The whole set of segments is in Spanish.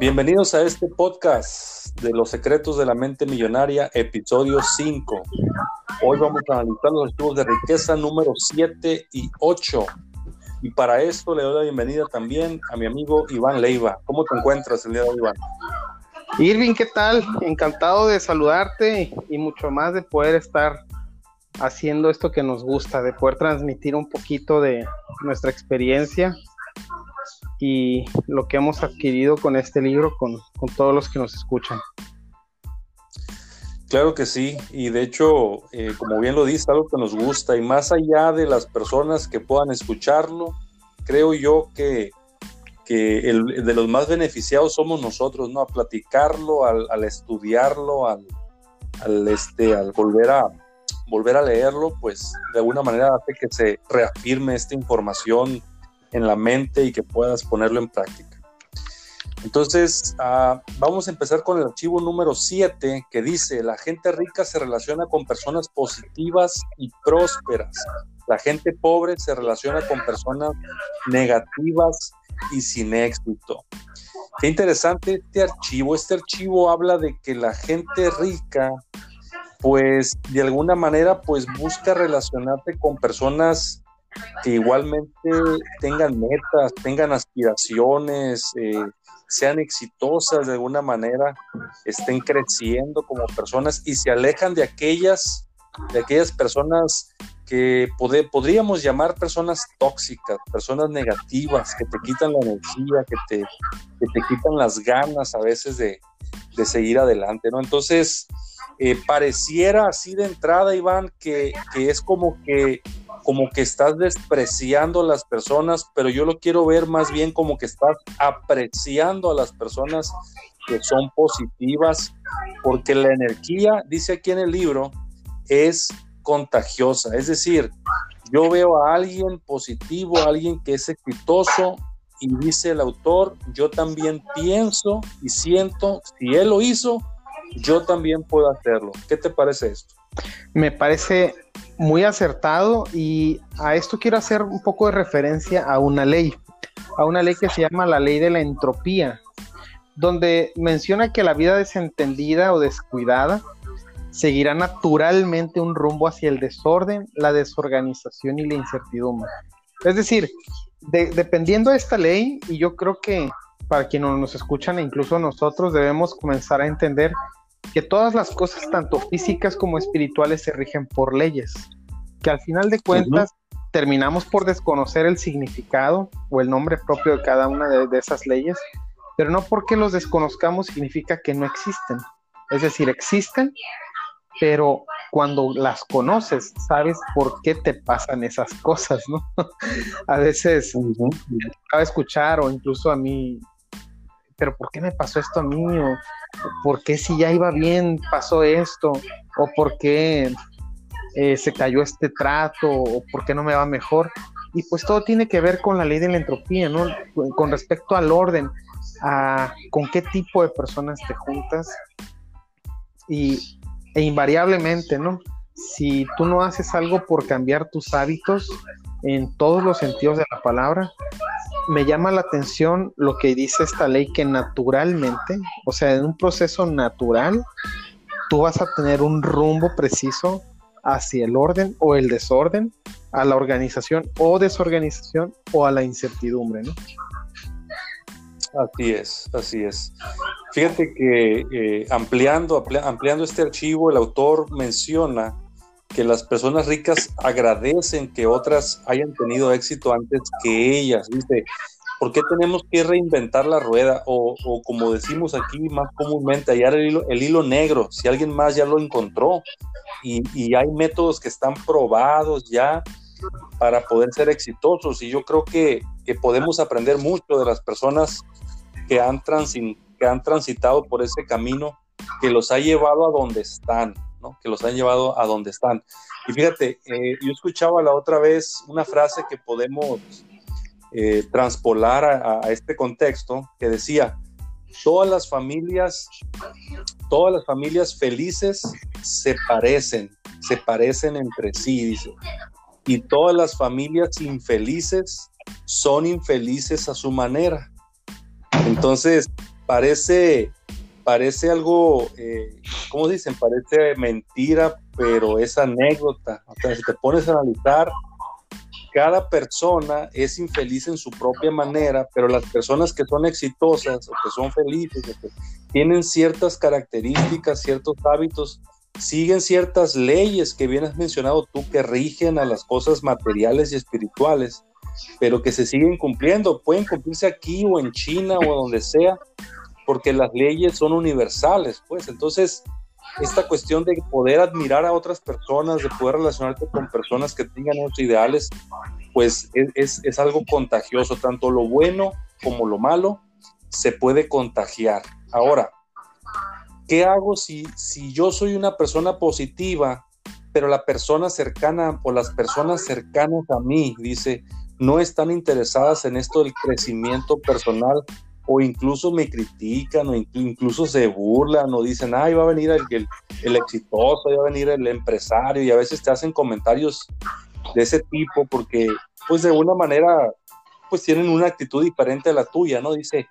Bienvenidos a este podcast de los secretos de la mente millonaria, episodio 5. Hoy vamos a analizar los archivos de riqueza número 7 y 8. Y para esto le doy la bienvenida también a mi amigo Iván Leiva. ¿Cómo te encuentras el día de hoy, Iván? Irving, ¿qué tal? Encantado de saludarte y mucho más de poder estar haciendo esto que nos gusta, de poder transmitir un poquito de nuestra experiencia y lo que hemos adquirido con este libro con, todos los que nos escuchan. Claro que sí, y de hecho, eh, como bien lo dice, algo que nos gusta, y más allá de las personas que puedan escucharlo, creo yo que, el, de los más beneficiados somos nosotros, ¿no? A platicarlo, al, estudiarlo, al, al, este, al volver a, volver a leerlo, pues de alguna manera hace que se reafirme esta información en la mente y que puedas ponerlo en práctica. Entonces, ah, vamos a empezar con el archivo número 7 que dice, la gente rica se relaciona con personas positivas y prósperas. La gente pobre se relaciona con personas negativas y sin éxito. Qué interesante este archivo. Este archivo habla de que la gente rica, pues de alguna manera, pues busca relacionarse con personas que igualmente tengan metas, tengan aspiraciones, eh, sean exitosas de alguna manera, estén creciendo como personas y se alejan de aquellas, de aquellas personas que podríamos llamar personas tóxicas, personas negativas, que te quitan la energía, que te, que te quitan las ganas a veces de, de seguir adelante, ¿no? Entonces, eh, pareciera así de entrada, Iván, que, que es como que como que estás despreciando a las personas, pero yo lo quiero ver más bien como que estás apreciando a las personas que son positivas, porque la energía, dice aquí en el libro, es contagiosa. Es decir, yo veo a alguien positivo, a alguien que es exitoso, y dice el autor, yo también pienso y siento, si él lo hizo, yo también puedo hacerlo. ¿Qué te parece esto? Me parece muy acertado y a esto quiero hacer un poco de referencia a una ley, a una ley que se llama la ley de la entropía, donde menciona que la vida desentendida o descuidada seguirá naturalmente un rumbo hacia el desorden, la desorganización y la incertidumbre. Es decir, dependiendo de esta ley, y yo creo que para quienes nos escuchan e incluso nosotros debemos comenzar a entender que todas las cosas, tanto físicas como espirituales, se rigen por leyes, que al final de cuentas terminamos por desconocer el significado o el nombre propio de cada una de, esas leyes, pero no porque los desconozcamos significa que no existen. Es decir, existen, pero cuando las conoces, sabes por qué te pasan esas cosas, ¿no? a veces acaba de escuchar o incluso a mí, pero ¿por qué me pasó esto a mí? O ¿por qué si ya iba bien pasó esto? ¿O por qué eh, se cayó este trato? ¿O por qué no me va mejor? Y pues todo tiene que ver con la ley de la entropía, ¿no? Con respecto al orden, a con qué tipo de personas te juntas y, e invariablemente, ¿no? Si tú no haces algo por cambiar tus hábitos en todos los sentidos de la palabra, me llama la atención lo que dice esta ley que naturalmente, o sea, en un proceso natural, tú vas a tener un rumbo preciso hacia el orden o el desorden, a la organización o desorganización o a la incertidumbre, ¿no? Así es, así es. Fíjate que eh, ampliando, ampliando este archivo, el autor menciona que las personas ricas agradecen que otras hayan tenido éxito antes que ellas. ¿Por qué tenemos que reinventar la rueda? O, como decimos aquí más comúnmente, hallar el hilo, el hilo, negro, si alguien más ya lo encontró y, y hay métodos que están probados ya para poder ser exitosos y yo creo que, que podemos aprender mucho de las personas que han, que han transitado por ese camino que los ha llevado a donde están que los han llevado a donde están. Y fíjate, eh, yo escuchaba la otra vez una frase que podemos eh, transpolar a, este contexto que decía, todas las familias, todas las familias felices se parecen, se parecen entre sí, dice. Y todas las familias infelices son infelices a su manera. Entonces, parece, parece algo, eh, ¿cómo dicen? Parece mentira, pero es anécdota. O sea, si te pones a analizar, cada persona es infeliz en su propia manera, pero las personas que son exitosas o que son felices, o que tienen ciertas características, ciertos hábitos, siguen ciertas leyes que bien has mencionado tú que rigen a las cosas materiales y espirituales, pero que se siguen cumpliendo. Pueden cumplirse aquí o en China o donde sea, porque las leyes son universales, pues. Entonces, esta cuestión de poder admirar a otras personas, de poder relacionarte con personas que tengan otros ideales, pues es, es, algo contagioso, tanto lo bueno como lo malo se puede contagiar. Ahora, ¿qué hago si, si yo soy una persona positiva, pero la persona cercana o las personas cercanas a mí, dice, no están interesadas en esto del crecimiento personal o incluso me critican o incluso se burlan o dicen, ay, va a venir el, el, exitoso, va a venir el empresario y a veces te hacen comentarios de ese tipo porque pues de alguna manera pues tienen una actitud diferente a la tuya, ¿no? Dice,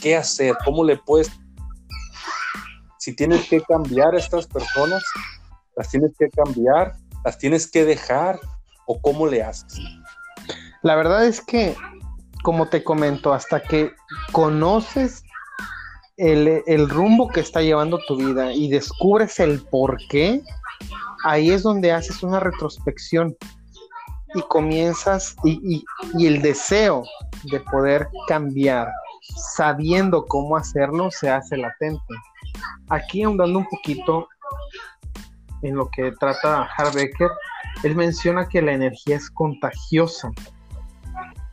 ¿qué hacer? ¿Cómo le puedes? Si tienes que cambiar a estas personas, las tienes que cambiar, las tienes que dejar o cómo le haces. La verdad es que como te comento, hasta que conoces el, rumbo que está llevando tu vida y descubres el por qué, ahí es donde haces una retrospección y comienzas y, y, el deseo de poder cambiar, sabiendo cómo hacerlo, se hace latente. Aquí ahondando un poquito en lo que trata Harbecker, él menciona que la energía es contagiosa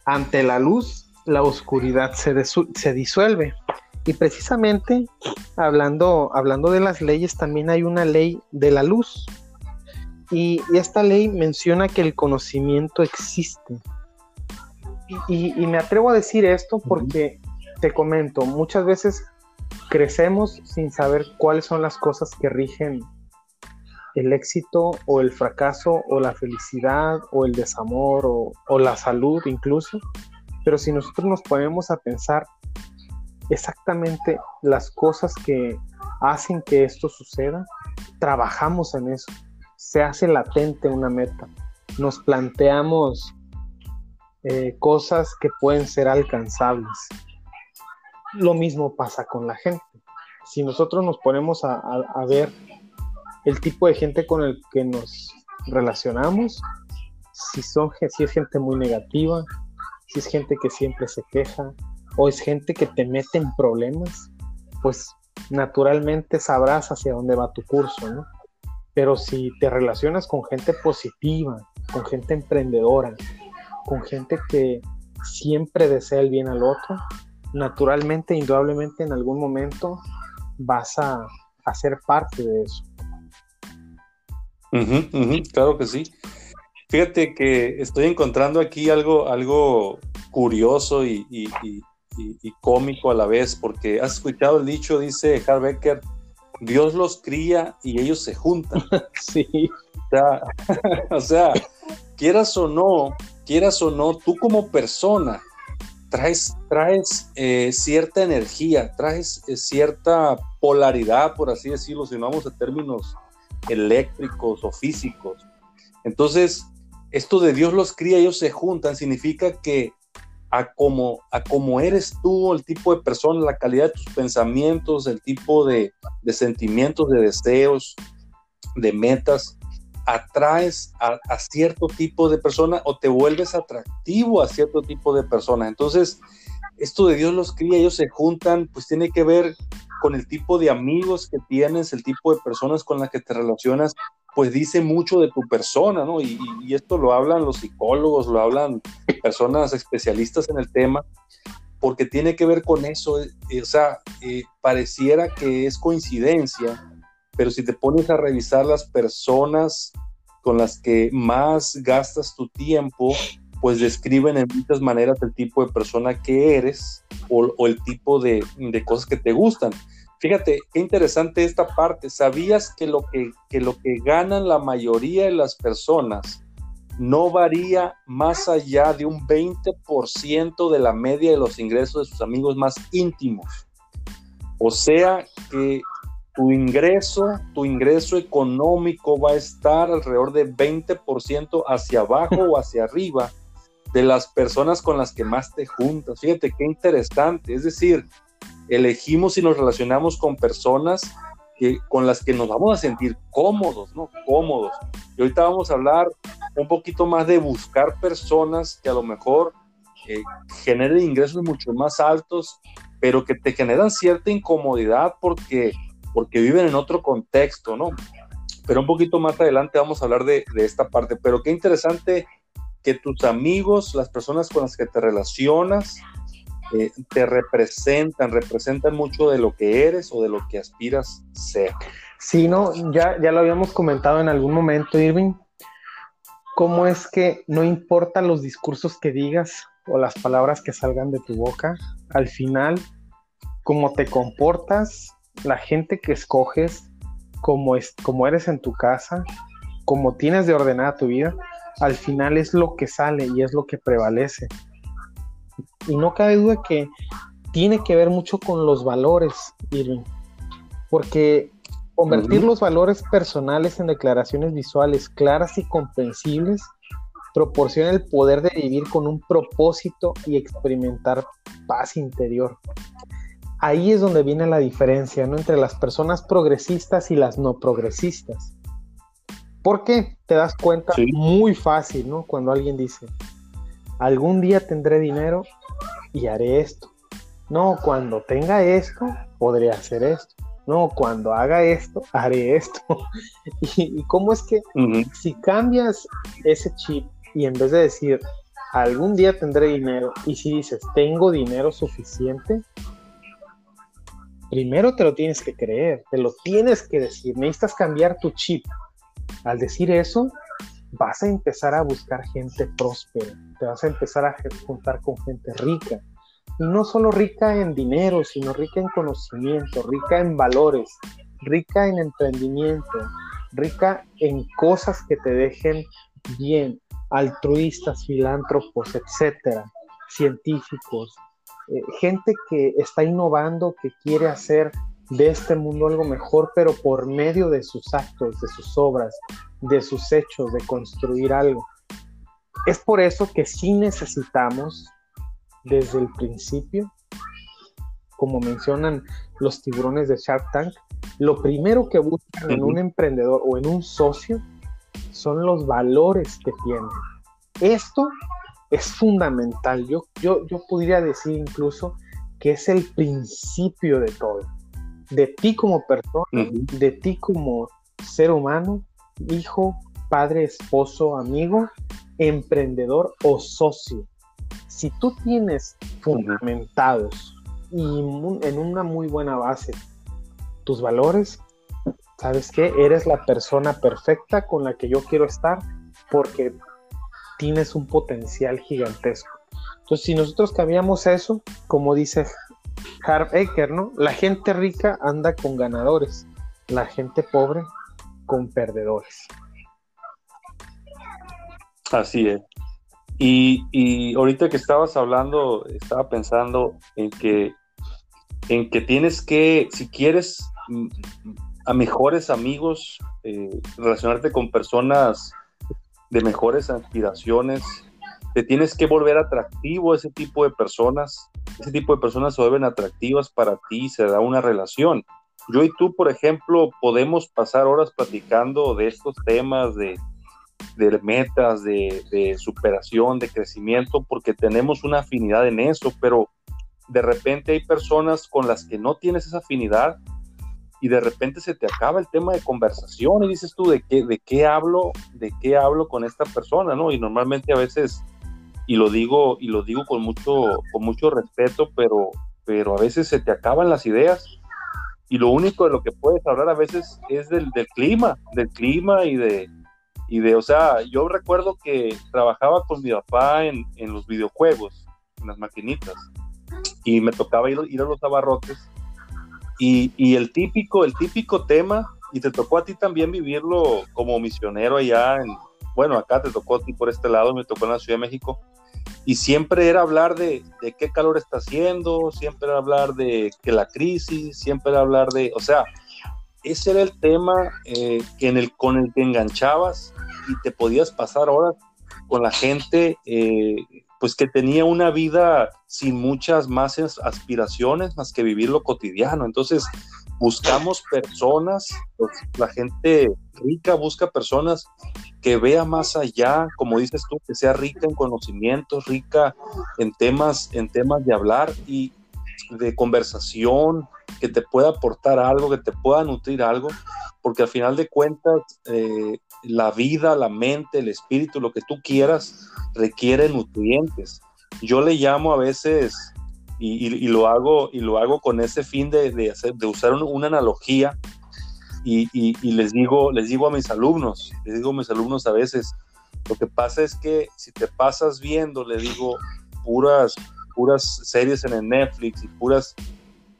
ante la luz, la oscuridad se, se disuelve. Y precisamente hablando, hablando de las leyes, también hay una ley de la luz. Y, esta ley menciona que el conocimiento existe. Y, y, me atrevo a decir esto porque te comento, muchas veces crecemos sin saber cuáles son las cosas que rigen el éxito o el fracaso o la felicidad o el desamor o, la salud incluso. Pero si nosotros nos ponemos a pensar exactamente las cosas que hacen que esto suceda, trabajamos en eso. Se hace latente una meta. Nos planteamos eh, cosas que pueden ser alcanzables. Lo mismo pasa con la gente. Si nosotros nos ponemos a ver el tipo de gente con el que nos relacionamos, si, son, si es gente muy negativa, si es gente que siempre se queja o es gente que te mete en problemas, pues naturalmente sabrás hacia dónde va tu curso, ¿no? Pero si te relacionas con gente positiva, con gente emprendedora, con gente que siempre desea el bien al otro, naturalmente, indudablemente en algún momento vas a, a ser parte de eso claro que sí. Fíjate que estoy encontrando aquí algo, algo curioso y, cómico a la vez, porque has escuchado el dicho, dice Harbecker, Dios los cría y ellos se juntan. sí. O sea, quieras o no, quieras o no, tú como persona traes, traes eh, cierta energía, traes eh, cierta polaridad, por así decirlo, si no vamos a términos eléctricos o físicos. Entonces, esto de Dios los cría, ellos se juntan, significa que a como, a como eres tú, el tipo de persona, la calidad de tus pensamientos, el tipo de, de sentimientos, de deseos, de metas, atraes a, a, cierto tipo de persona o te vuelves atractivo a cierto tipo de persona. Entonces, esto de Dios los cría, ellos se juntan, pues tiene que ver con el tipo de amigos que tienes, el tipo de personas con las que te relacionas, pues dice mucho de tu persona, ¿no? Y, esto lo hablan los psicólogos, lo hablan personas especialistas en el tema, porque tiene que ver con eso, eh, o sea, eh, pareciera que es coincidencia, pero si te pones a revisar las personas con las que más gastas tu tiempo, pues describen en muchas maneras el tipo de persona que eres o, el tipo de, cosas que te gustan. Fíjate, qué interesante esta parte. ¿Sabías que lo que, que lo que ganan la mayoría de las personas no varía más allá de un 20% de la media de los ingresos de sus amigos más íntimos? O sea que tu ingreso, tu ingreso económico va a estar alrededor de 20% hacia abajo o hacia arriba de las personas con las que más te juntas. Fíjate qué interesante. Es decir, elegimos y nos relacionamos con personas que, con las que nos vamos a sentir cómodos, ¿no? Cómodos. Y ahorita vamos a hablar un poquito más de buscar personas que a lo mejor eh, generen ingresos mucho más altos, pero que te generan cierta incomodidad porque, porque viven en otro contexto, ¿no? Pero un poquito más adelante vamos a hablar de, de esta parte. Pero qué interesante que tus amigos, las personas con las que te relacionas, eh, te representan, representan mucho de lo que eres o de lo que aspiras ser. Sí, no, ya, ya lo habíamos comentado en algún momento, Irving. ¿Cómo es que no importan los discursos que digas o las palabras que salgan de tu boca? Al final, cómo te comportas, la gente que escoges, cómo, es, cómo eres en tu casa, cómo tienes de ordenada tu vida, al final es lo que sale y es lo que prevalece. Y no cabe duda que tiene que ver mucho con los valores, Irving, porque convertir los valores personales en declaraciones visuales claras y comprensibles proporciona el poder de vivir con un propósito y experimentar paz interior. Ahí es donde viene la diferencia ¿no? entre las personas progresistas y las no progresistas. ¿Por qué? Te das cuenta muy fácil, ¿no? Cuando alguien dice, algún día tendré dinero y haré esto. No, cuando tenga esto, podré hacer esto. No, cuando haga esto, haré esto. y, cómo es que si cambias ese chip y en vez de decir, algún día tendré dinero, y si dices, tengo dinero suficiente, primero te lo tienes que creer, te lo tienes que decir, necesitas cambiar tu chip. Al decir eso, vas a empezar a buscar gente próspera, te vas a empezar a juntar con gente rica. Y no solo rica en dinero, sino rica en conocimiento, rica en valores, rica en emprendimiento, rica en cosas que te dejen bien, altruistas, filántropos, etcétera, científicos, eh, gente que está innovando, que quiere hacer de este mundo algo mejor, pero por medio de sus actos, de sus obras, de sus hechos, de construir algo. Es por eso que sí necesitamos desde el principio, como mencionan los tiburones de Shark Tank, lo primero que buscan en un emprendedor o en un socio son los valores que tiene. Esto es fundamental. Yo, yo, yo podría decir incluso que es el principio de todo. De ti como persona, de ti como ser humano hijo, padre, esposo, amigo, emprendedor o socio. Si tú tienes fundamentados y en una muy buena base tus valores, ¿sabes qué? Eres la persona perfecta con la que yo quiero estar porque tienes un potencial gigantesco. Entonces, si nosotros cambiamos eso, como dice Harv Eker, ¿no? La gente rica anda con ganadores, la gente pobre con perdedores. Así es. Y, ahorita que estabas hablando, estaba pensando en que, en que tienes que, si quieres mm, a mejores amigos, eh, relacionarte con personas de mejores aspiraciones, te tienes que volver atractivo a ese tipo de personas. Ese tipo de personas se vuelven atractivas para ti, se da una relación yo y tú, por ejemplo, podemos pasar horas platicando de estos temas de, metas, de, superación, de crecimiento, porque tenemos una afinidad en eso, pero de repente hay personas con las que no tienes esa afinidad y de repente se te acaba el tema de conversación y dices tú de qué, de qué hablo, de qué hablo con esta persona, ¿no? Y normalmente a veces, y lo digo, y lo digo con mucho, con mucho respeto, pero, pero a veces se te acaban las ideas. Y lo único de lo que puedes hablar a veces es del, clima, del clima y de, y de, o sea, yo recuerdo que trabajaba con mi papá en, los videojuegos, en las maquinitas, y me tocaba ir, ir a los abarrotes, y, el típico, el típico tema, y te tocó a ti también vivirlo como misionero allá en, bueno, acá te tocó a ti por este lado, me tocó en la Ciudad de México, y siempre era hablar de, de, qué calor está haciendo, siempre era hablar de que la crisis, siempre era hablar de, o sea, ese era el tema eh, en el, con el que enganchabas y te podías pasar horas con la gente, eh, pues que tenía una vida sin muchas más aspiraciones más que vivir lo cotidiano. Entonces, buscamos personas, pues, la gente rica busca personas que vea más allá, como dices tú, que sea rica en conocimientos, rica en temas, en temas de hablar y de conversación, que te pueda aportar algo, que te pueda nutrir algo, porque al final de cuentas eh, la vida, la mente, el espíritu, lo que tú quieras, requiere nutrientes. Yo le llamo a veces, y, lo, hago, y lo hago con ese fin de, hacer, de usar una analogía, y, les, digo, les digo a mis alumnos, les digo a mis alumnos a veces, lo que pasa es que si te pasas viendo, le digo, puras, puras series en el Netflix y puras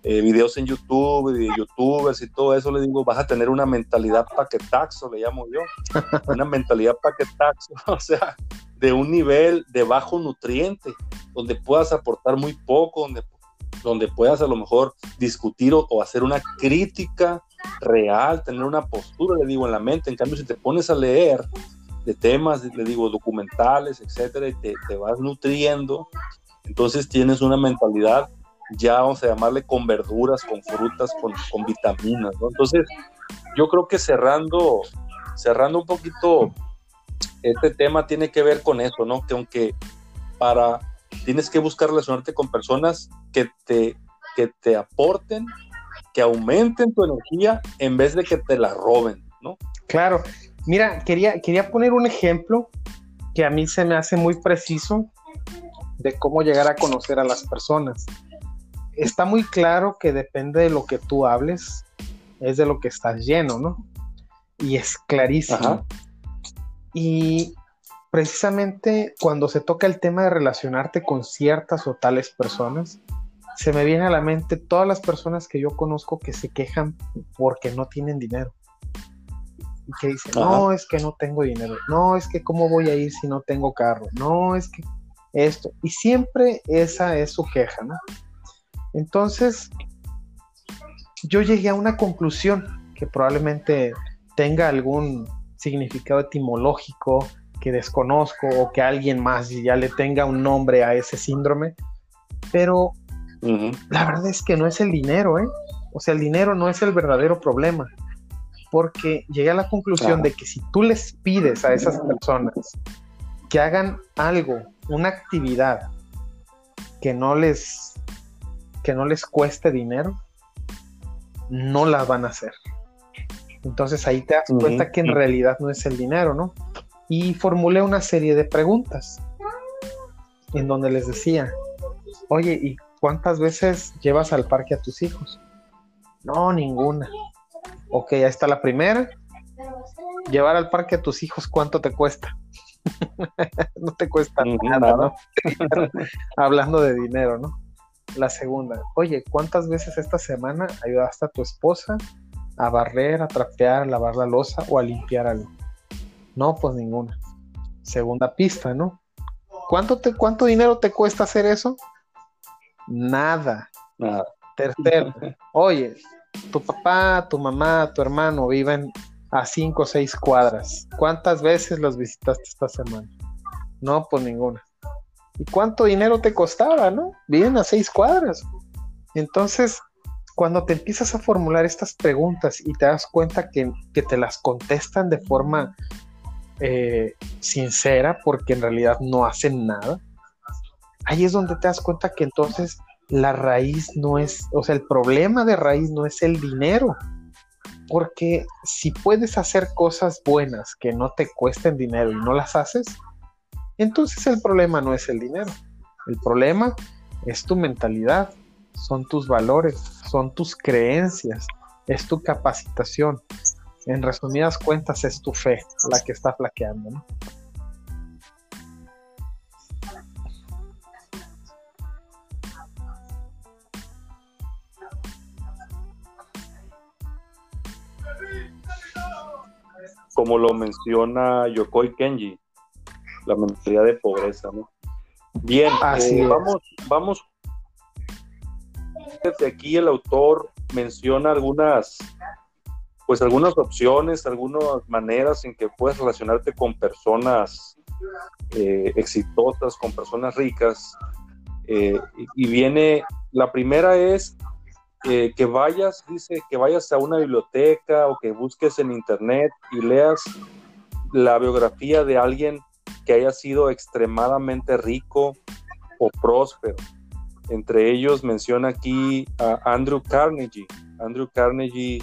eh, videos en YouTube, de youtubers y todo eso, le digo, vas a tener una mentalidad paquetaxo, le llamo yo, una mentalidad paquetaxo, o sea, de un nivel de bajo nutriente, donde puedas aportar muy poco, donde, donde puedas a lo mejor discutir o, hacer una crítica real, tener una postura, le digo, en la mente. En cambio, si te pones a leer de temas, le digo, documentales, etcétera, y te, te vas nutriendo, entonces tienes una mentalidad ya vamos a llamarle con verduras, con frutas, con, con vitaminas. Entonces, yo creo que cerrando, cerrando un poquito este tema tiene que ver con eso, ¿no? Que aunque para tienes que buscar relacionarte con personas que te, que te aporten, que aumenten tu energía en vez de que te la roben, ¿no? Claro. Mira, quería, quería poner un ejemplo que a mí se me hace muy preciso de cómo llegar a conocer a las personas está muy claro que depende de lo que tú hables, es de lo que estás lleno, ¿no? Y es clarísimo. Y precisamente cuando se toca el tema de relacionarte con ciertas o tales personas, se me viene a la mente todas las personas que yo conozco que se quejan porque no tienen dinero. Y que dicen, no, es que no tengo dinero, no, es que cómo voy a ir si no tengo carro, no, es que esto. Y siempre esa es su queja, ¿no? Entonces, yo llegué a una conclusión que probablemente tenga algún significado etimológico que desconozco o que alguien más ya le tenga un nombre a ese síndrome, pero la verdad es que no es el dinero, ¿eh? O sea, el dinero no es el verdadero problema, porque llegué a la conclusión de que si tú les pides a esas personas que hagan algo, una actividad que no les que no les cueste dinero, no las van a hacer. Entonces ahí te das cuenta que en realidad no es el dinero, ¿no? Y formulé una serie de preguntas en donde les decía, oye, ¿y cuántas veces llevas al parque a tus hijos? No, ninguna. Ok, ahí está la primera. Llevar al parque a tus hijos, ¿cuánto te cuesta? no te cuesta nada, ¿no? Hablando de dinero, ¿no? La segunda, oye, ¿cuántas veces esta semana ayudaste a tu esposa a barrer, a trapear, a lavar la losa o a limpiar algo? No, pues ninguna. Segunda pista, ¿no? ¿Cuánto, te, cuánto dinero te cuesta hacer eso? Nada. Nada. Tercero, oye, tu papá, tu mamá, tu hermano viven a cinco o seis cuadras. ¿Cuántas veces los visitaste esta semana? No, pues ninguna. ¿Y cuánto dinero te costaba, no? Vienen a seis cuadras. Entonces, cuando te empiezas a formular estas preguntas y te das cuenta que, te las contestan de forma eh, sincera, porque en realidad no hacen nada, ahí es donde te das cuenta que entonces la raíz no es, o sea, el problema de raíz no es el dinero. Porque si puedes hacer cosas buenas que no te cuesten dinero y no las haces, entonces el problema no es el dinero, el problema es tu mentalidad, son tus valores, son tus creencias, es tu capacitación. En resumidas cuentas es tu fe la que está flaqueando, ¿no? Como lo menciona Yokoi Kenji, la mentalidad de pobreza, ¿no? Bien, Así eh, vamos, vamos. Desde aquí el autor menciona algunas, pues algunas opciones, algunas maneras en que puedes relacionarte con personas eh, exitosas, con personas ricas. Eh, y viene, la primera es que vayas, dice, que vayas a una biblioteca o que busques en internet y leas la biografía de alguien que haya sido extremadamente rico o próspero. Entre ellos menciona aquí a Andrew Carnegie. Andrew Carnegie,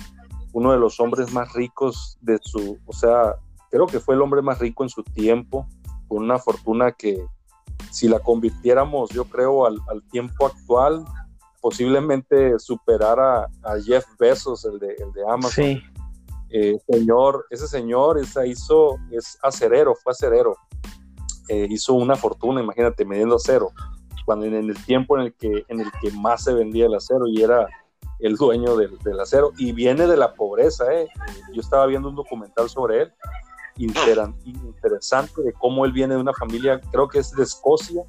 uno de los hombres más ricos de su, o sea, creo que fue el hombre más rico en su tiempo, con una fortuna que si la convirtiéramos, yo creo, al, tiempo actual, posiblemente superara a Jeff Bezos, el de, el de Amazon. Sí. Eh, señor, ese señor esa hizo, es acerero, fue acerero. Eh, hizo una fortuna, imagínate, midiendo acero, cuando en el tiempo en el que, en el que más se vendía el acero y era el dueño del, acero y viene de la pobreza. ¿eh? Yo estaba viendo un documental sobre él, interesante de cómo él viene de una familia, creo que es de Escocia,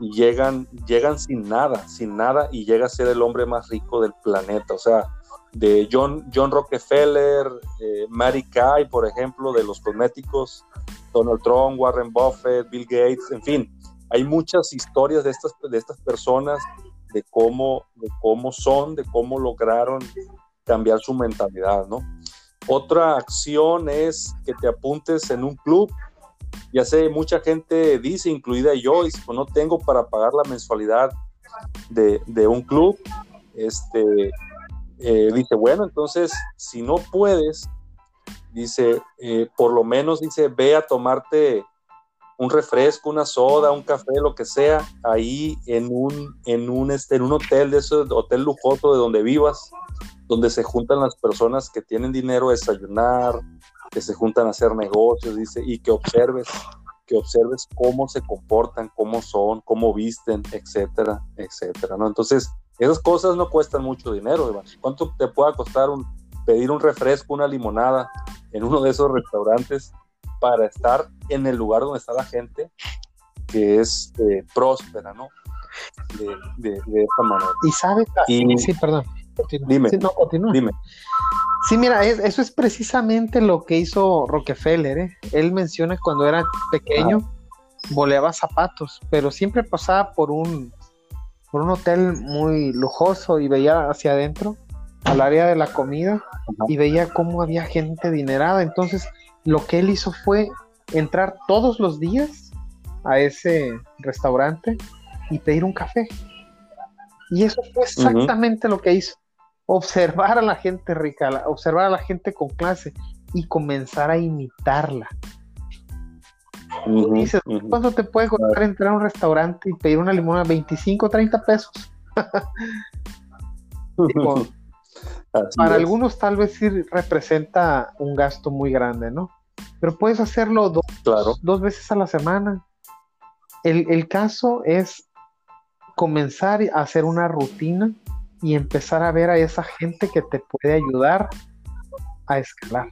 y llegan, llegan sin nada, sin nada, y llega a ser el hombre más rico del planeta. O sea, de John, John Rockefeller, eh, Mary Kay, por ejemplo, de los cosméticos, Donald Trump, Warren Buffett, Bill Gates, en fin, hay muchas historias de estas, de estas personas, de cómo, de cómo son, de cómo lograron cambiar su mentalidad, ¿no? Otra acción es que te apuntes en un club. Ya sé, mucha gente dice, incluida yo, pues no tengo para pagar la mensualidad de, de un club. Este, eh, dice, bueno, entonces, si no puedes, dice, eh, por lo menos, dice, ve a tomarte un refresco, una soda, un café, lo que sea, ahí en un, en un, este, en un hotel de ese hotel lujoso de donde vivas, donde se juntan las personas que tienen dinero a desayunar, que se juntan a hacer negocios, dice, y que observes, que observes cómo se comportan, cómo son, cómo visten, etcétera, etcétera, ¿no? Entonces, esas cosas no cuestan mucho dinero, Iván. ¿Cuánto te puede costar pedir un refresco, una limonada en uno de esos restaurantes para estar en el lugar donde está la gente que es eh, próspera, ¿no? De, esta manera. Y sabes, sí, perdón. Dime, sí, no, continúa. dime. Sí, mira, eso es precisamente lo que hizo Rockefeller. ¿eh? Él menciona cuando era pequeño, ah. boleaba zapatos, pero siempre pasaba por un, por un hotel muy lujoso y veía hacia adentro, al área de la comida, y veía cómo había gente adinerada. Entonces, lo que él hizo fue entrar todos los días a ese restaurante y pedir un café. Y eso fue exactamente lo que hizo. Observar a la gente rica, observar a la gente con clase y comenzar a imitarla. dices, ¿cuánto te puede costar entrar a un restaurante y pedir una limona? 25, 30 pesos. para algunos tal vez sí representa un gasto muy grande, ¿no? Pero puedes hacerlo dos, dos veces a la semana. El, caso es comenzar a hacer una rutina y empezar a ver a esa gente que te puede ayudar a escalar.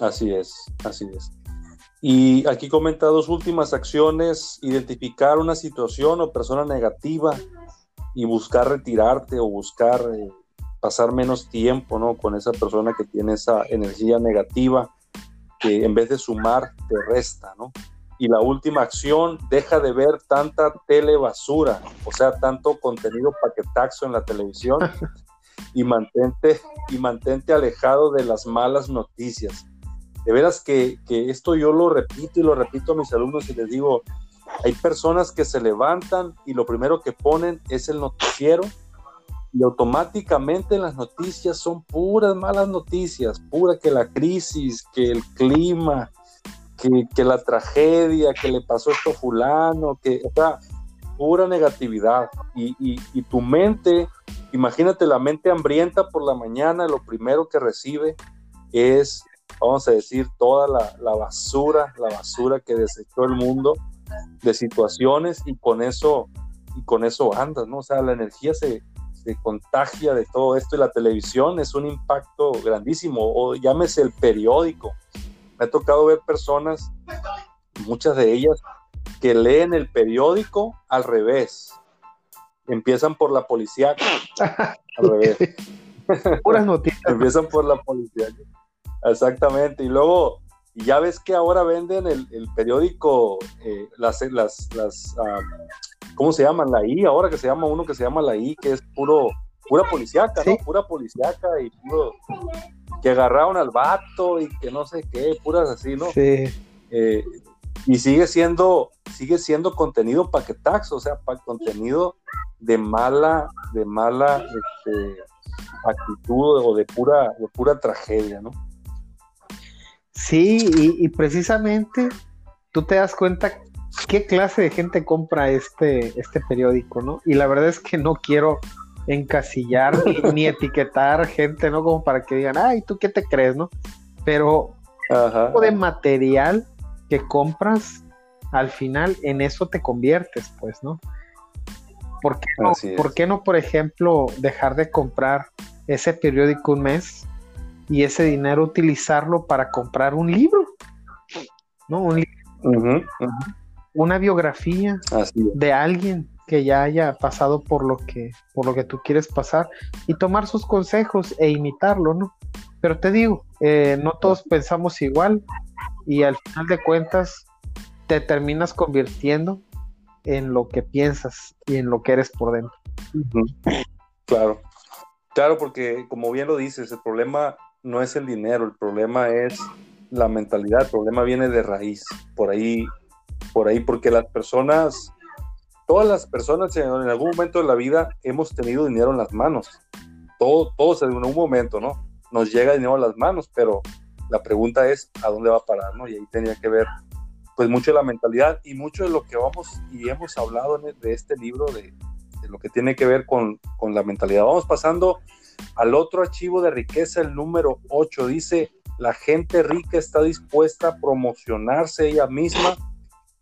Así es, así es. Y aquí comenta dos últimas acciones, identificar una situación o persona negativa y buscar retirarte o buscar eh, pasar menos tiempo ¿no? con esa persona que tiene esa energía negativa que en vez de sumar te resta, ¿no? Y la última acción, deja de ver tanta telebasura, o sea, tanto contenido paquetaxo en la televisión y mantente, y mantente alejado de las malas noticias. De veras que, que esto yo lo repito y lo repito a mis alumnos y les digo, hay personas que se levantan y lo primero que ponen es el noticiero y automáticamente las noticias son puras malas noticias, pura que la crisis, que el clima, que, la tragedia, que le pasó esto a fulano, que, o sea, pura negatividad. Y, y, tu mente, imagínate la mente hambrienta por la mañana, lo primero que recibe es, vamos a decir, toda la, la basura, la basura que desechó el mundo de situaciones y con eso y con eso andas, ¿no? O sea, la energía se, se contagia de todo esto y la televisión es un impacto grandísimo, o llámese el periódico. Me ha tocado ver personas, muchas de ellas, que leen el periódico al revés. Empiezan por la policía al revés. Puras noticias. Empiezan por la policía. Exactamente. Y luego, ya ves que ahora venden el, periódico, eh, las, las, las ah, ¿cómo se llaman? La I, ahora que se llama uno que se llama la I, que es puro, pura policíaca, ¿no? Pura policíaca y puro, que agarraron al vato y que no sé qué, puras así, ¿no? Sí. Eh, y sigue siendo, sigue siendo contenido paquetax, o sea, contenido de mala, de mala este, actitud o de pura, de pura tragedia, ¿no? Sí, y, y, precisamente tú te das cuenta qué clase de gente compra este, este periódico, ¿no? Y la verdad es que no quiero encasillar ni, etiquetar gente, ¿no? Como para que digan, ay, ¿tú qué te crees, no? Pero el tipo de material que compras, al final en eso te conviertes, pues, ¿no? ¿Por qué no, ¿por, qué no por ejemplo, dejar de comprar ese periódico un mes y ese dinero utilizarlo para comprar un libro? ¿No? Un libro. Una biografía de alguien que ya haya pasado por lo que, por lo que tú quieres pasar y tomar sus consejos e imitarlo, ¿no? Pero te digo, eh, no todos pensamos igual y al final de cuentas te terminas convirtiendo en lo que piensas y en lo que eres por dentro. Claro, claro, porque como bien lo dices, el problema no es el dinero, el problema es la mentalidad, el problema viene de raíz, por ahí, por ahí, porque las personas todas las personas en, algún momento de la vida hemos tenido dinero en las manos. Todo, todos en algún momento, ¿no? Nos llega dinero a las manos, pero la pregunta es a dónde va a parar, ¿no? Y ahí tenía que ver pues mucho de la mentalidad y mucho de lo que vamos y hemos hablado de este libro de, de lo que tiene que ver con, con, la mentalidad. Vamos pasando al otro archivo de riqueza, el número 8. Dice, la gente rica está dispuesta a promocionarse ella misma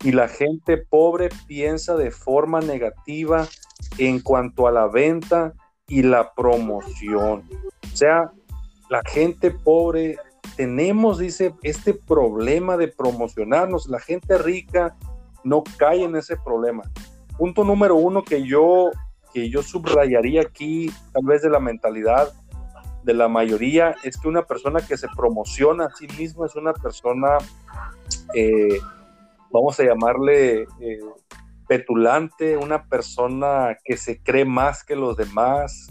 y la gente pobre piensa de forma negativa en cuanto a la venta y la promoción. O sea, la gente pobre, tenemos, dice, este problema de promocionarnos. La gente rica no cae en ese problema. Punto número uno que yo, que yo subrayaría aquí, tal vez de la mentalidad de la mayoría, es que una persona que se promociona a sí misma es una persona eh, vamos a llamarle eh, petulante, una persona que se cree más que los demás,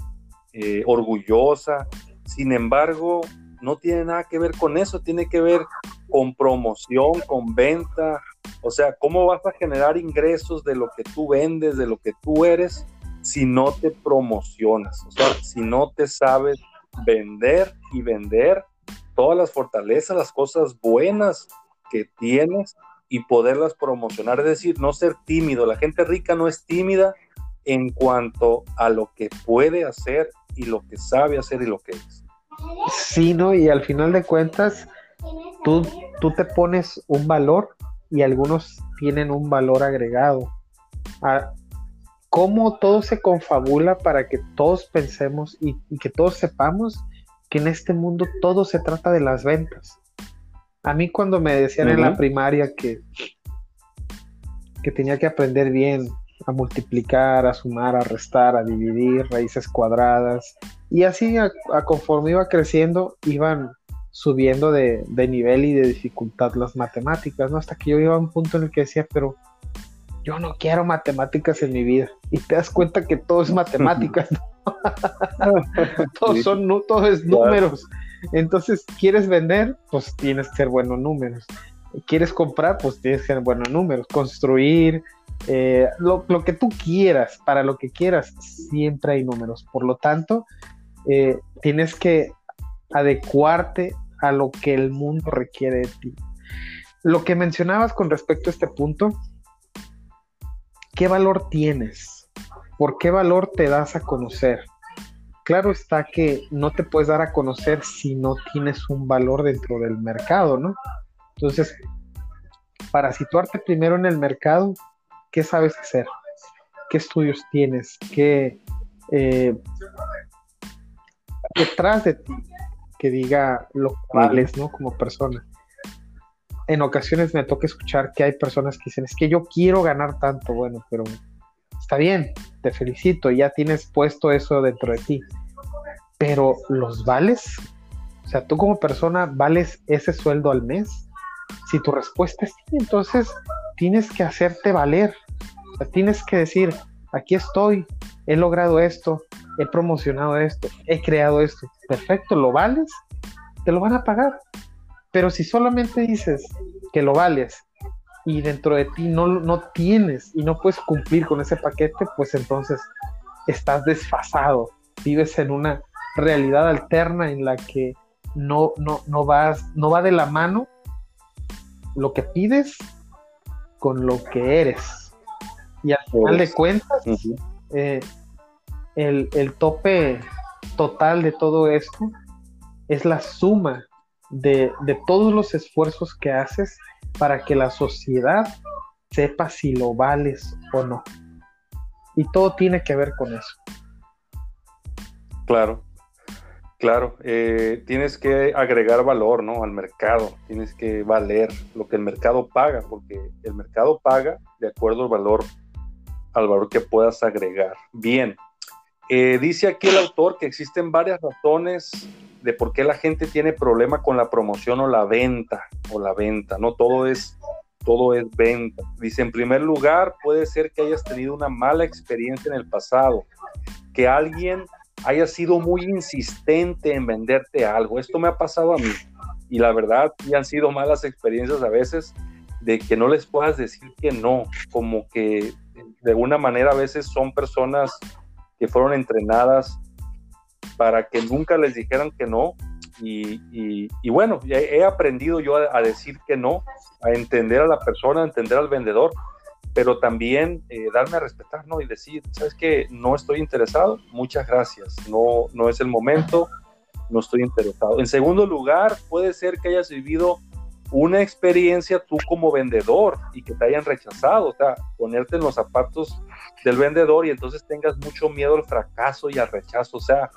eh, orgullosa. Sin embargo, no tiene nada que ver con eso, tiene que ver con promoción, con venta. O sea, ¿cómo vas a generar ingresos de lo que tú vendes, de lo que tú eres, si no te promocionas? O sea, si no te sabes vender y vender todas las fortalezas, las cosas buenas que tienes y poderlas promocionar, es decir, no ser tímido. La gente rica no es tímida en cuanto a lo que puede hacer y lo que sabe hacer y lo que es. Sí. Y al final de cuentas, tú, tú te pones un valor y algunos tienen un valor agregado. Ah, ¿Cómo todo se confabula para que todos pensemos y que todos sepamos que en este mundo todo se trata de las ventas? A mí cuando me decían en la primaria que, que tenía que aprender bien a multiplicar, a sumar, a restar, a dividir, raíces cuadradas, y así a, conforme iba creciendo, iban subiendo de, nivel y de dificultad las matemáticas, ¿no? Hasta que yo iba a un punto en el que decía, pero yo no quiero matemáticas en mi vida. Y te das cuenta que todo es matemáticas, todos son, no, todo es números. Entonces, ¿quieres vender? Pues tienes que ser buenos números. ¿Quieres comprar? Pues tienes que ser buenos números. Construir, eh, lo, que tú quieras, para lo que quieras, siempre hay números. Por lo tanto, eh, tienes que adecuarte a lo que el mundo requiere de ti. Lo que mencionabas con respecto a este punto, ¿qué valor tienes? ¿Por qué valor te das a conocer? Claro está que no te puedes dar a conocer si no tienes un valor dentro del mercado, ¿no? Entonces, para situarte primero en el mercado, ¿qué sabes hacer? ¿Qué estudios tienes? ¿Qué eh, detrás de ti que diga lo que vales, ¿no? Como persona. en ocasiones me toca escuchar que hay personas que dicen, es que yo quiero ganar tanto, bueno, pero está bien, te felicito, ya tienes puesto eso dentro de ti, pero ¿los vales? O sea, tú como persona vales ese sueldo al mes. Si tu respuesta es sí, entonces tienes que hacerte valer. O sea, tienes que decir, aquí estoy, he logrado esto, he promocionado esto, he creado esto. Perfecto, ¿lo vales? Te lo van a pagar. Pero si solamente dices que lo vales y dentro de ti no, no tienes y no puedes cumplir con ese paquete, pues entonces estás desfasado, vives en una realidad alterna en la que no, no, no, vas, no va de la mano lo que pides con lo que eres. Y al final de cuentas, eh, el, el tope total de todo esto es la suma de, todos los esfuerzos que haces para que la sociedad sepa si lo vales o no. Y todo tiene que ver con eso. Claro, claro. Eh, tienes que agregar valor ¿no? al mercado, tienes que valer lo que el mercado paga, porque el mercado paga de acuerdo al valor, al valor que puedas agregar. Bien, eh, dice aquí el autor que existen varias razones de por qué la gente tiene problema con la promoción o la venta, o la venta, no todo es, todo es venta. Dice, en primer lugar, puede ser que hayas tenido una mala experiencia en el pasado, que alguien haya sido muy insistente en venderte algo. Esto me ha pasado a mí y la verdad, y han sido malas experiencias a veces de que no les puedas decir que no, como que de alguna manera a veces son personas que fueron entrenadas para que nunca les dijeran que no. Y, y, bueno, he aprendido yo a, decir que no, a entender a la persona, a entender al vendedor, pero también eh, darme a respetar, ¿no? Y decir, ¿sabes qué? No estoy interesado, muchas gracias, no, no es el momento, no estoy interesado. En segundo lugar, puede ser que hayas vivido una experiencia tú como vendedor y que te hayan rechazado, o sea, ponerte en los zapatos del vendedor y entonces tengas mucho miedo al fracaso y al rechazo, o sea,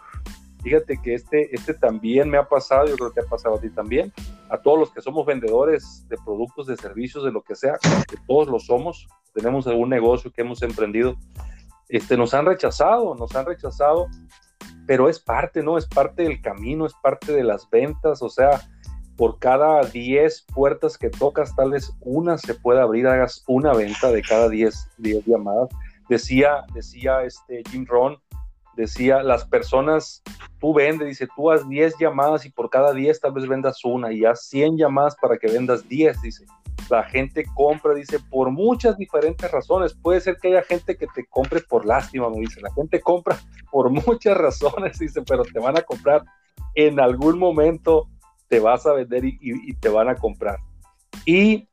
Fíjate que este, este también me ha pasado, yo creo que ha pasado a ti también, a todos los que somos vendedores de productos, de servicios, de lo que sea, que todos lo somos, tenemos algún negocio que hemos emprendido, este, nos han rechazado, nos han rechazado, pero es parte, ¿no? Es parte del camino, es parte de las ventas, o sea, por cada 10 puertas que tocas, tal vez una se pueda abrir, hagas una venta de cada 10, 10 llamadas. Decía, decía este Jim Ron, decía, las personas, tú vendes, dice, tú haz 10 llamadas y por cada 10 tal vez vendas una y haz 100 llamadas para que vendas 10, dice. La gente compra, dice, por muchas diferentes razones. Puede ser que haya gente que te compre por lástima, me dice. La gente compra por muchas razones, dice, pero te van a comprar. En algún momento te vas a vender y, te van a comprar. Y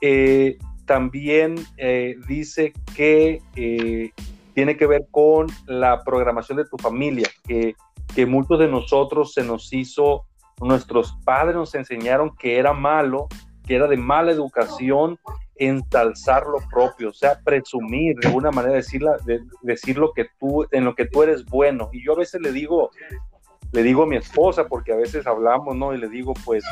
eh, también eh, dice que eh, tiene que ver con la programación de tu familia, que, que muchos de nosotros se nos hizo, nuestros padres nos enseñaron que era malo, que era de mala educación ensalzar lo propio, o sea, presumir de alguna manera, decirla, de, decir lo que tú, en lo que tú eres bueno. Y yo a veces le digo, le digo a mi esposa, porque a veces hablamos, ¿no? Y le digo, pues,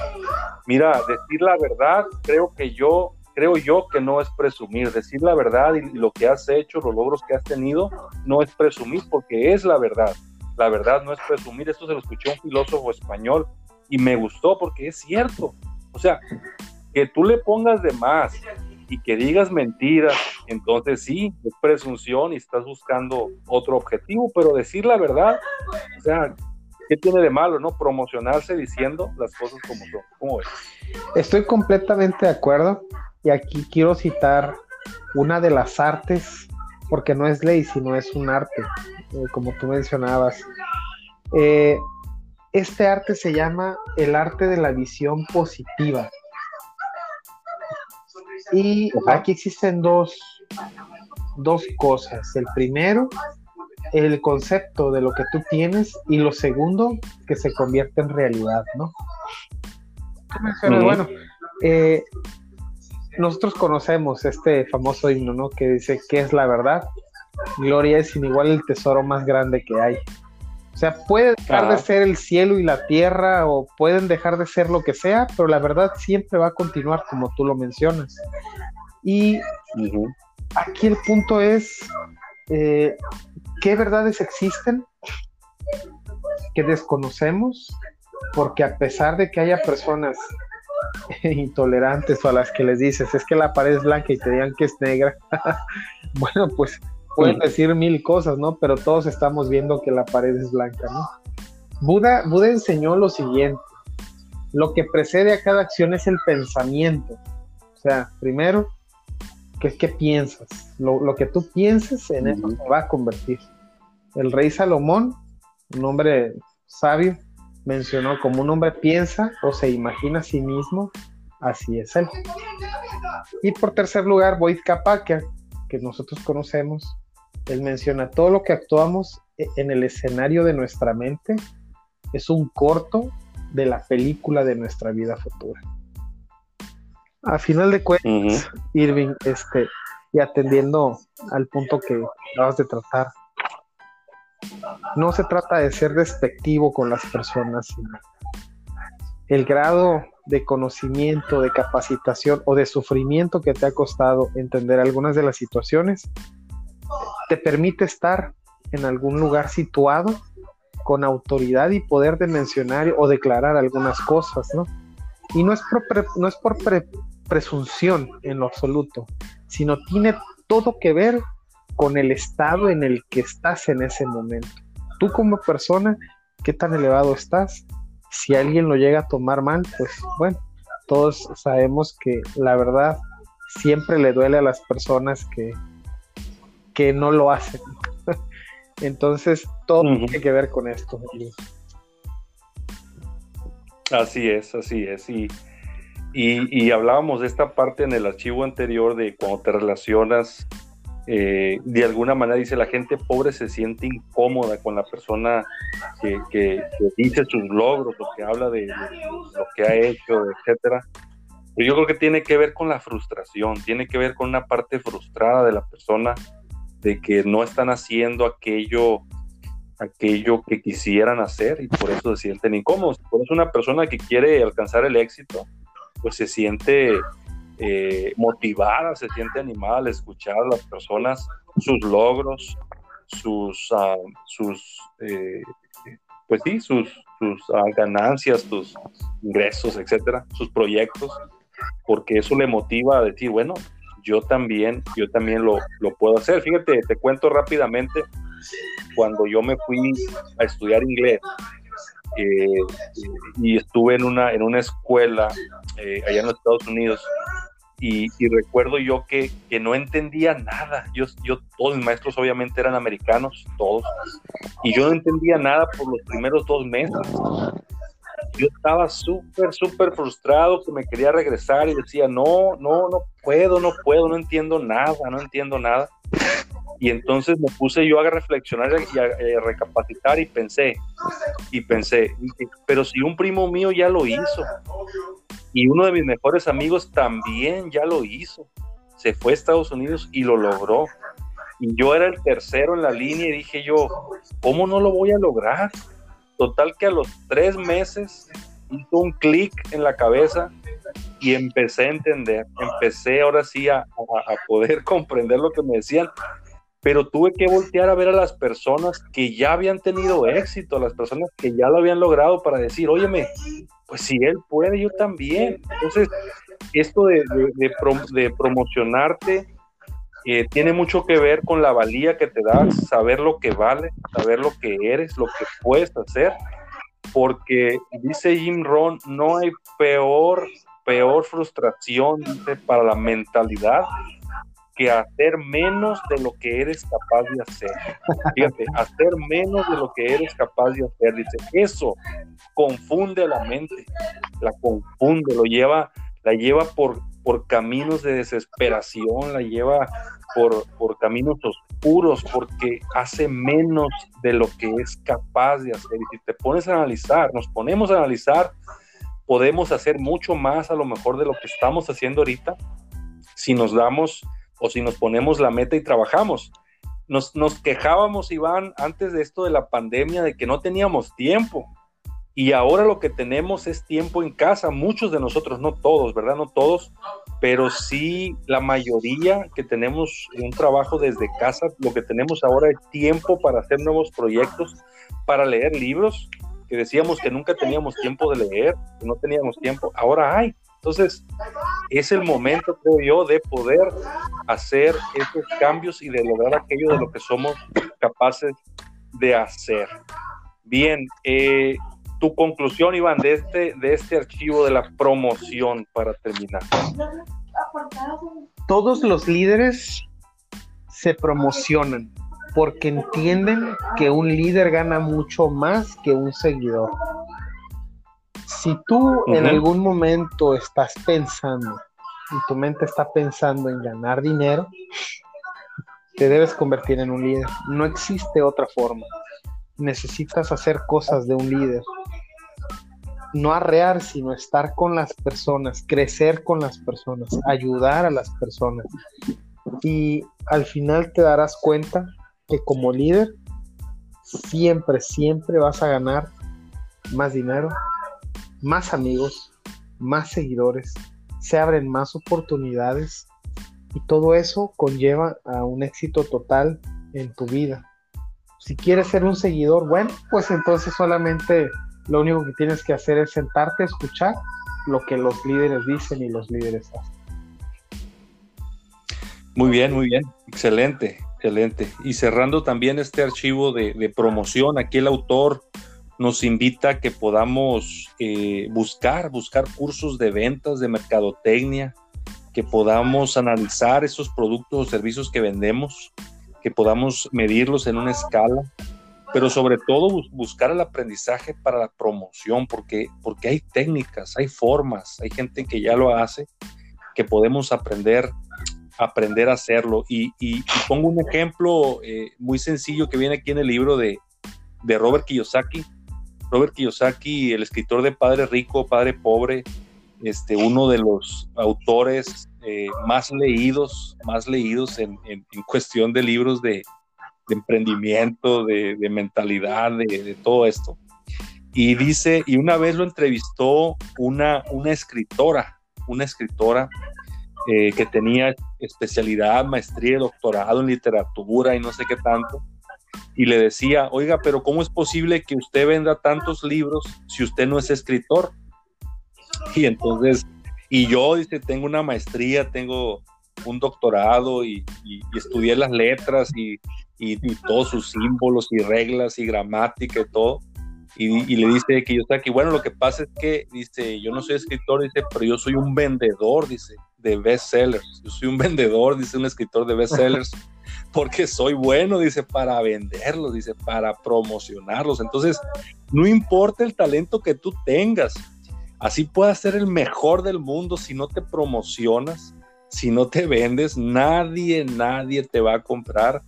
mira, decir la verdad, creo que yo creo yo que no es presumir, decir la verdad y, lo que has hecho, los logros que has tenido, no es presumir porque es la verdad. La verdad no es presumir, esto se lo escuché a un filósofo español y me gustó porque es cierto. O sea, que tú le pongas de más y que digas mentiras, entonces sí, es presunción y estás buscando otro objetivo, pero decir la verdad, o sea, ¿qué tiene de malo, no? Promocionarse diciendo las cosas como son. ¿Cómo ves? Estoy completamente de acuerdo. Y aquí quiero citar una de las artes, porque no es ley, sino es un arte, eh, como tú mencionabas. Eh, este arte se llama el arte de la visión positiva. Y aquí existen dos, dos cosas. El primero, el concepto de lo que tú tienes y lo segundo, que se convierte en realidad, ¿no? Bueno, eh, nosotros conocemos este famoso himno, ¿no? Que dice, ¿qué es la verdad? Gloria es sin igual el tesoro más grande que hay. O sea, puede dejar de ser el cielo y la tierra o pueden dejar de ser lo que sea, pero la verdad siempre va a continuar como tú lo mencionas. Y aquí el punto es, eh, ¿qué verdades existen que desconocemos? Porque a pesar de que haya personas intolerantes o a las que les dices, es que la pared es blanca y te digan que es negra, bueno, pues pueden decir mil cosas, ¿no? Pero todos estamos viendo que la pared es blanca, ¿no? Buda, Buda enseñó lo siguiente, lo que precede a cada acción es el pensamiento. O sea, primero, ¿qué es que piensas? Lo, que tú pienses en eso se va a convertir. El rey Salomón, un hombre sabio, mencionó como un hombre piensa o se imagina a sí mismo, así es él. Y por tercer lugar, Boyd Kapakia, que nosotros conocemos, él menciona todo lo que actuamos e-, en el escenario de nuestra mente es un corto de la película de nuestra vida futura. A final de cuentas, Irving, este, y atendiendo al punto que acabas de tratar, no se trata de ser despectivo con las personas, sino el grado de conocimiento, de capacitación o de sufrimiento que te ha costado entender algunas de las situaciones te permite estar en algún lugar situado con autoridad y poder de mencionar o declarar algunas cosas, ¿no? Y no es por, no es por presunción en lo absoluto, sino tiene todo que ver con el estado en el que estás en ese momento. Tú como persona, ¿qué tan elevado estás? Si alguien lo llega a tomar mal, pues bueno, todos sabemos que la verdad siempre le duele a las personas que, que no lo hacen. Entonces, todo tiene que ver con esto. Así es, así es. Y, y, hablábamos de esta parte en el archivo anterior de cuando te relacionas, eh, de alguna manera dice la gente pobre se siente incómoda con la persona que, dice sus logros, lo que habla de, lo que ha hecho, etcétera. Pero yo creo que tiene que ver con la frustración, tiene que ver con una parte frustrada de la persona de que no están haciendo aquello, aquello que quisieran hacer y por eso se sienten incómodos. Por eso una persona que quiere alcanzar el éxito, pues se siente eh, motivada, se siente animada al escuchar a las personas, sus logros, sus, ah, sus eh, pues sí, sus, sus ah, ganancias, sus ingresos, etcétera, sus proyectos, porque eso le motiva a decir, bueno, yo también, yo también lo, puedo hacer. Fíjate, te cuento rápidamente, cuando yo me fui a estudiar inglés eh, y estuve en una, en una escuela eh, allá en los Estados Unidos, y, recuerdo yo que, que, no entendía nada. Yo, yo, todos mis maestros obviamente eran americanos, todos, y yo no entendía nada por los primeros dos meses yo estaba súper, súper frustrado que me quería regresar y decía, no, no, no puedo, no puedo, no entiendo nada, no entiendo nada. Y entonces me puse yo a reflexionar y a, recapacitar y pensé, y pensé, pero si un primo mío ya lo hizo, y uno de mis mejores amigos también ya lo hizo, se fue a Estados Unidos y lo logró. Y yo era el tercero en la línea y dije yo, ¿cómo no lo voy a lograr? Total que a los tres meses hizo un clic en la cabeza y empecé a entender, empecé ahora sí a, poder comprender lo que me decían, pero tuve que voltear a ver a las personas que ya habían tenido éxito, a las personas que ya lo habían logrado para decir, óyeme, pues si él puede, yo también. Entonces, esto de, de promocionarte eh, tiene mucho que ver con la valía que te das, saber lo que vale, saber lo que eres, lo que puedes hacer, porque dice Jim Ron, no hay peor, peor frustración para la mentalidad que hacer menos de lo que eres capaz de hacer. Fíjate, hacer menos de lo que eres capaz de hacer. Dice, eso confunde la mente, la confunde, lo lleva, la lleva por, por caminos de desesperación, la lleva por, caminos oscuros, porque hace menos de lo que es capaz de hacer. Y si te pones a analizar, nos ponemos a analizar, podemos hacer mucho más a lo mejor de lo que estamos haciendo ahorita si nos damos o si nos ponemos la meta y trabajamos. nos, nos quejábamos, Iván, antes de esto de la pandemia, de que no teníamos tiempo. Y ahora lo que tenemos es tiempo en casa, muchos de nosotros, no todos, ¿verdad? No todos, pero sí la mayoría que tenemos un trabajo desde casa, lo que tenemos ahora es tiempo para hacer nuevos proyectos, para leer libros, que decíamos que nunca teníamos tiempo de leer, que no teníamos tiempo, ahora hay. Entonces, es el momento, creo yo, de poder hacer esos cambios y de lograr aquello de lo que somos capaces de hacer. Bien, eh, tu conclusión, Iván, de este, de este archivo de la promoción para terminar. Todos los líderes se promocionan porque entienden que un líder gana mucho más que un seguidor. Si tú en algún momento estás pensando, y tu mente está pensando en ganar dinero, te debes convertir en un líder. No existe otra forma. Necesitas hacer cosas de un líder no arrear, sino estar con las personas, crecer con las personas, ayudar a las personas. Y al final te darás cuenta que como líder siempre, siempre vas a ganar más dinero, más amigos, más seguidores, se abren más oportunidades y todo eso conlleva a un éxito total en tu vida. Si quieres ser un seguidor, bueno, pues entonces solamente lo único que tienes que hacer es sentarte a escuchar lo que los líderes dicen y los líderes hacen. Muy bien, muy bien, excelente, excelente. Y cerrando también este archivo de, promoción, aquí el autor nos invita a que podamos eh, buscar, buscar cursos de ventas, de mercadotecnia, que podamos analizar esos productos o servicios que vendemos, que podamos medirlos en una escala, pero sobre todo buscar el aprendizaje para la promoción, porque, porque hay técnicas, hay formas, hay gente que ya lo hace, que podemos aprender, aprender a hacerlo. Y, pongo un ejemplo eh, muy sencillo que viene aquí en el libro de, de Robert Kiyosaki. Robert Kiyosaki, el escritor de Padre Rico, Padre Pobre, este, uno de los autores eh, más leídos, más leídos en, cuestión de libros de, de emprendimiento, de, mentalidad, de, todo esto. Y dice, y una vez lo entrevistó una, una escritora, una escritora eh, que tenía especialidad, maestría, doctorado en literatura y no sé qué tanto. Y le decía, oiga, pero ¿cómo es posible que usted venda tantos libros si usted no es escritor? Y entonces, y yo, dice, tengo una maestría, tengo un doctorado y, estudié las letras y, todos sus símbolos y reglas y gramática y todo. Y, le dice que yo está aquí, bueno, lo que pasa es que, dice, yo no soy escritor, dice, pero yo soy un vendedor, dice, de bestsellers. Yo soy un vendedor, dice un escritor de bestsellers, porque soy bueno, dice, para venderlos, dice, para promocionarlos. Entonces, no importa el talento que tú tengas, así puedas ser el mejor del mundo si no te promocionas, si no te vendes, nadie, nadie te va a comprar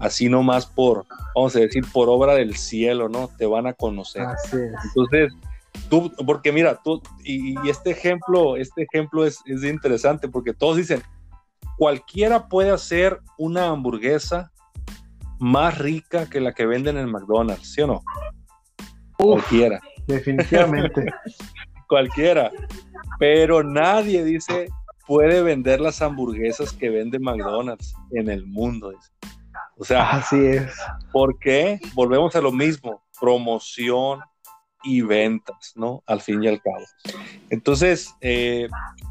así nomás por, vamos a decir, por obra del cielo, ¿no? Te van a conocer. Entonces, tú, porque mira, tú, y, este ejemplo, este ejemplo es, es, interesante porque todos dicen, cualquiera puede hacer una hamburguesa más rica que la que venden en McDonald's, ¿sí o no? cualquiera. Definitivamente. cualquiera. Pero nadie dice puede vender las hamburguesas que vende McDonald's en el mundo. O sea, así es. ¿Por qué? Volvemos a lo mismo, promoción y ventas, ¿no? Al fin y al cabo. Entonces, eh,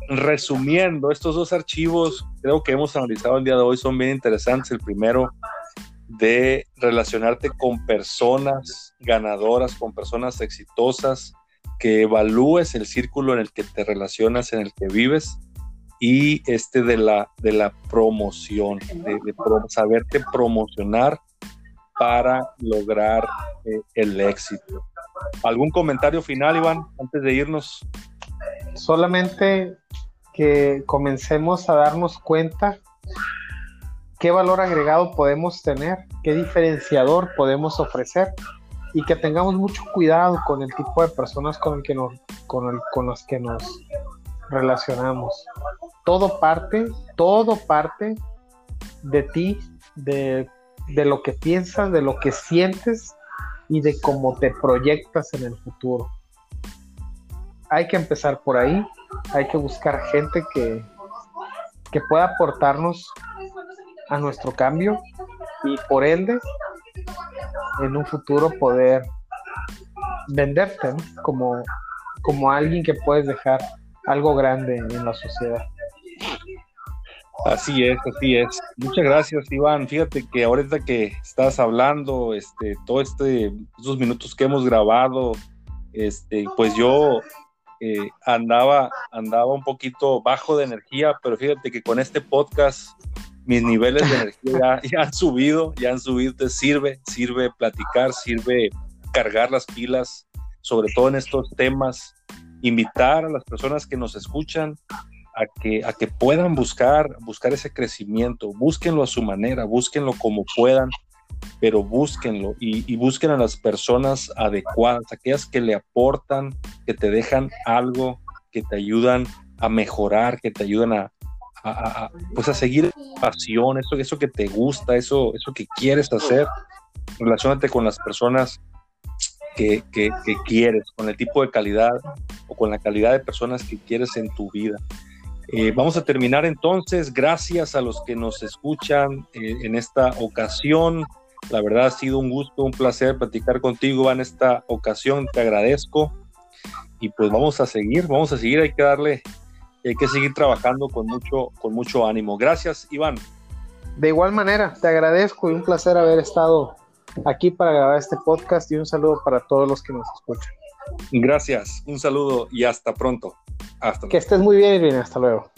resumiendo, estos dos archivos creo que hemos analizado el día de hoy son bien interesantes. El primero de relacionarte con personas ganadoras, con personas exitosas, que evalúes el círculo en el que te relacionas, en el que vives y este de la, de la promoción, de, saberte promocionar para lograr eh, el éxito. ¿Algún comentario final, Iván, antes de irnos? Solamente que comencemos a darnos cuenta qué valor agregado podemos tener, qué diferenciador podemos ofrecer y que tengamos mucho cuidado con el tipo de personas con, el que nos, con, el, con los que nos relacionamos. Todo parte, todo parte de ti, de de lo que piensas, de lo que sientes y de cómo te proyectas en el futuro. Hay que empezar por ahí, hay que buscar gente que, que pueda aportarnos a nuestro cambio y por ende en un futuro poder venderte como, como alguien que puedes dejar algo grande en la sociedad. Así es, así es. Muchas gracias, Iván. Fíjate que ahorita que estás hablando, este, todo este, estos minutos que hemos grabado, este, pues yo eh, andaba, andaba un poquito bajo de energía, pero fíjate que con este podcast mis niveles de energía ya, han subido, ya han subido. Te sirve, sirve platicar, sirve cargar las pilas, sobre todo en estos temas, invitar a las personas que nos escuchan a que, a que puedan buscar, buscar ese crecimiento, búsquenlo a su manera, búsquenlo como puedan, pero búsquenlo y, busquen a las personas adecuadas, aquellas que le aportan, que te dejan algo, que te ayudan a mejorar, que te ayudan a, pues a seguir pasión, eso, eso que te gusta, eso, eso que quieres hacer. Relacionate con las personas que, que, quieres, con el tipo de calidad o con la calidad de personas que quieres en tu vida. Eh, vamos a terminar entonces. Gracias a los que nos escuchan eh, en esta ocasión. La verdad ha sido un gusto, un placer platicar contigo en esta ocasión. Te agradezco. Y pues vamos a seguir, vamos a seguir. Hay que darle, hay que seguir trabajando con mucho, con mucho ánimo. Gracias, Iván. De igual manera, te agradezco y un placer haber estado aquí para grabar este podcast y un saludo para todos los que nos escuchan. Gracias, un saludo y hasta pronto. Hasta que estés muy bien, Irene. Hasta luego.